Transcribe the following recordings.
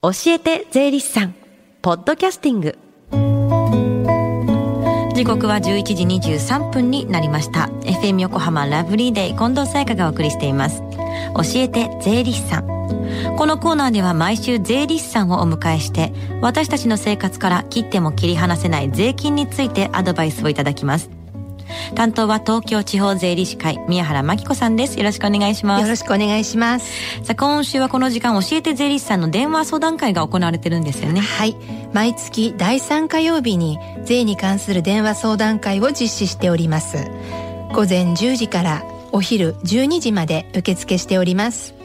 教えて税理士さんポッドキャスティング。時刻は11時23分になりました。FM 横浜ラブリーデイ近藤沙耶香がお送りしています。教えて税理士さん。このコーナーでは毎週税理士さんをお迎えして私たちの生活から切っても切り離せない税金についてアドバイスをいただきます。担当は東京地方税理士会宮原真紀子さんです。よろしくお願いします。よろしくお願いします。さあ今週はこの時間教えて税理士さんの電話相談会が行われてるんですよね。はい。毎月第3火曜日に税に関する電話相談会を実施しております。午前10時からお昼12時まで受付しております。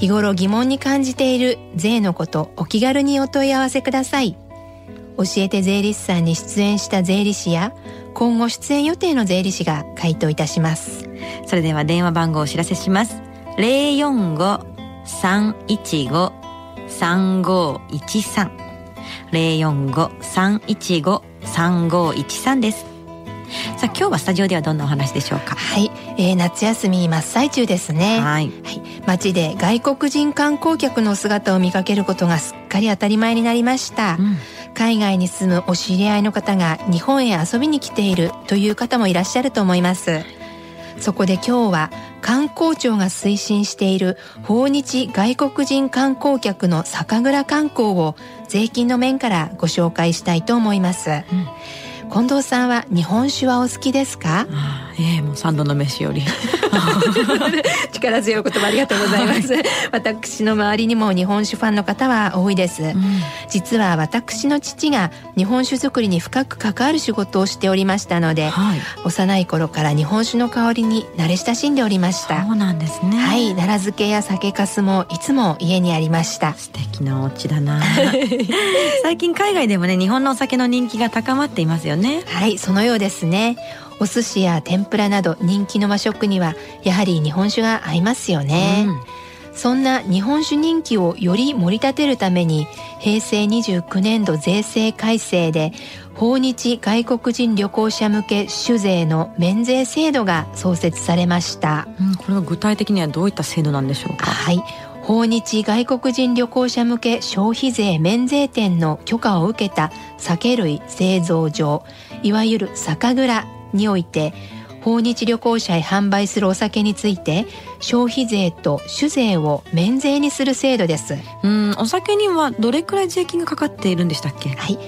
日頃疑問に感じている税のことお気軽にお問い合わせください教えて税理士さんに出演した税理士や今後出演予定の税理士が回答いたします。それでは電話番号をお知らせします。045-315-3513 045-315-3513です。さあ今日はスタジオではどんなお話でしょうか？はい、えー、夏休み真っ最中ですね。はい。はい、街で外国人観光客の姿を見かけることがすっかり当たり前になりました、うん海外に住むお知り合いの方が日本へ遊びに来ているという方もいらっしゃると思います。そこで今日は観光庁が推進している訪日外国人観光客の酒蔵観光を税金の面からご紹介したいと思います、近藤さんは日本酒はお好きですか？ええもう三度の飯より。力強い言葉ありがとうございます、私の周りにも日本酒ファンの方は多いです、実は私の父が日本酒作りに深く関わる仕事をしておりましたのではい。幼い頃から日本酒の香りに慣れ親しんでおりました。そうなんですね。はい。奈良漬けや酒粕もいつも家にありました。素敵なお家だな。最近海外でもね日本のお酒の人気が高まっていますよね。はいそのようですね。お寿司や天ぷらなど人気の和食にはやはり日本酒が合いますよね、うん。そんな日本酒人気をより盛り立てるために平成29年度税制改正で訪日外国人旅行者向け酒税の免税制度が創設されました。うん、これは具体的にはどういった制度なんでしょうか？はい。訪日外国人旅行者向け消費税免税店の許可を受けた酒類製造場いわゆる酒蔵において訪日旅行者へ販売するお酒について消費税と酒税を免税にする制度です。うんお酒にはどれくらい税金がかかっているんでしたっけ？はい。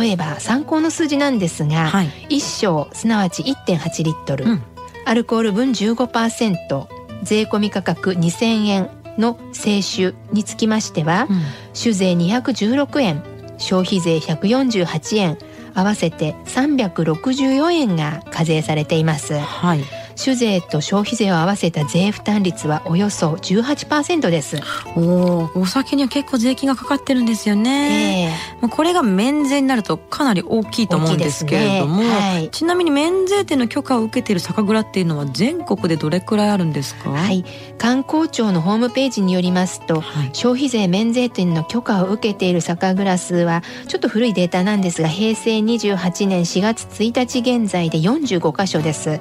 例えば参考の数字なんですが、はい。一升すなわち1.8リットル、うん。アルコール分15%税込み価格2000円の清酒につきましては、うん。酒税216円消費税148円合わせて364円が課税されています。はい。酒税と消費税を合わせた税負担率はおよそ18%です、おおお酒には結構税金がかかってるんですよね、えまあこれが免税になるとかなり大きいと思うんですけれども、ねはいちなみに免税店の許可を受けている酒蔵っていうのは全国でどれくらいあるんですか？はい、観光庁のホームページによりますと、はい。消費税免税店の許可を受けている酒蔵数はちょっと古いデータなんですが平成28年4月1日現在で45カ所です、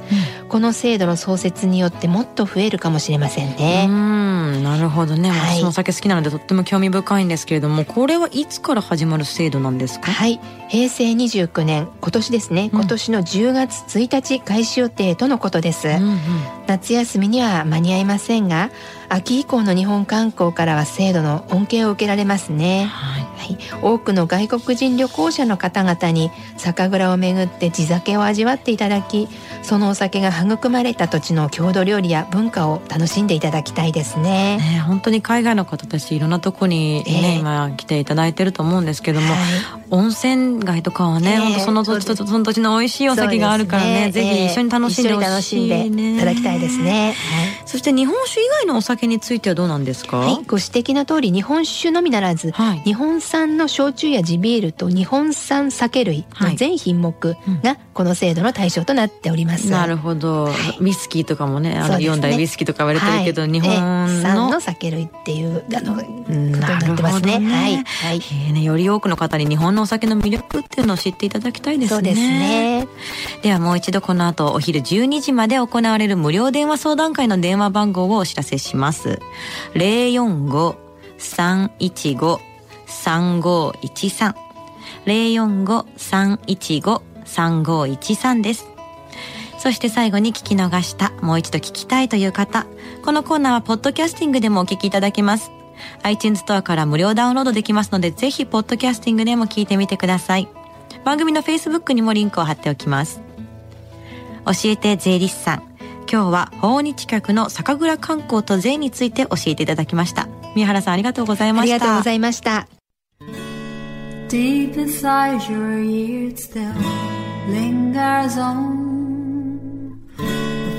この制度の創設によってもっと増えるかもしれませんうね、んなるほどね、はい。私もお酒好きなのでとっても興味深いんですけれどもこれはいつから始まる制度なんですか？はい。平成29年今年ですね、うん。今年の10月1日開始予定とのことです、うんうん。夏休みには間に合いませんが秋以降の日本観光からは制度の恩恵を受けられますね。はい。はい、多くの外国人旅行者の方々に酒蔵を巡って地酒を味わっていただきそのお酒が育まれた土地の郷土料理や文化を楽しんでいただきたいですね。ね、本当に海外の方たちいろんなとこにね、ええ。今来ていただいてると思うんですけども、はい温泉街とかはね、ええ本当その土地とその土地の美味しいお酒があるからねぜひ一緒に楽しんでほしい、ね、一緒に楽しんでいただきたいですね。そして日本酒以外のお酒についてはどうなんですか？はい、はい、ご指摘の通り日本酒のみならず、はい。日本産の焼酎や地ビールと日本産酒類の全品目がこの制度の対象となっております。なるほど、はい。ウイスキーとかもねあのそうですね。四大ウイスキーとか言われてるけど、はい。日本ええ産のの酒類っていうあのことにななってますね。ね。はい。はい。えーねより多くの方に日本のお酒の魅力っていうのを知っていただきたいですね。そうですね。ではもう一度この後お昼12時まで行われる無料電話相談会の電話番号をお知らせします。045-315 045-315-3513 045-315-3513です。そして最後に聞き逃した、もう一度聞きたいという方、このコーナーはポッドキャスティングでもお聞きいただけます。iTunes ストアから無料ダウンロードできますので、ぜひポッドキャスティングでも聞いてみてください。番組の Facebook にもリンクを貼っておきます。教えて税理士さん。今日は訪日客の酒蔵観光と税について教えていただきました。宮原さんありがとうございました。ありがとうございました。Deep inside your ears still lingers on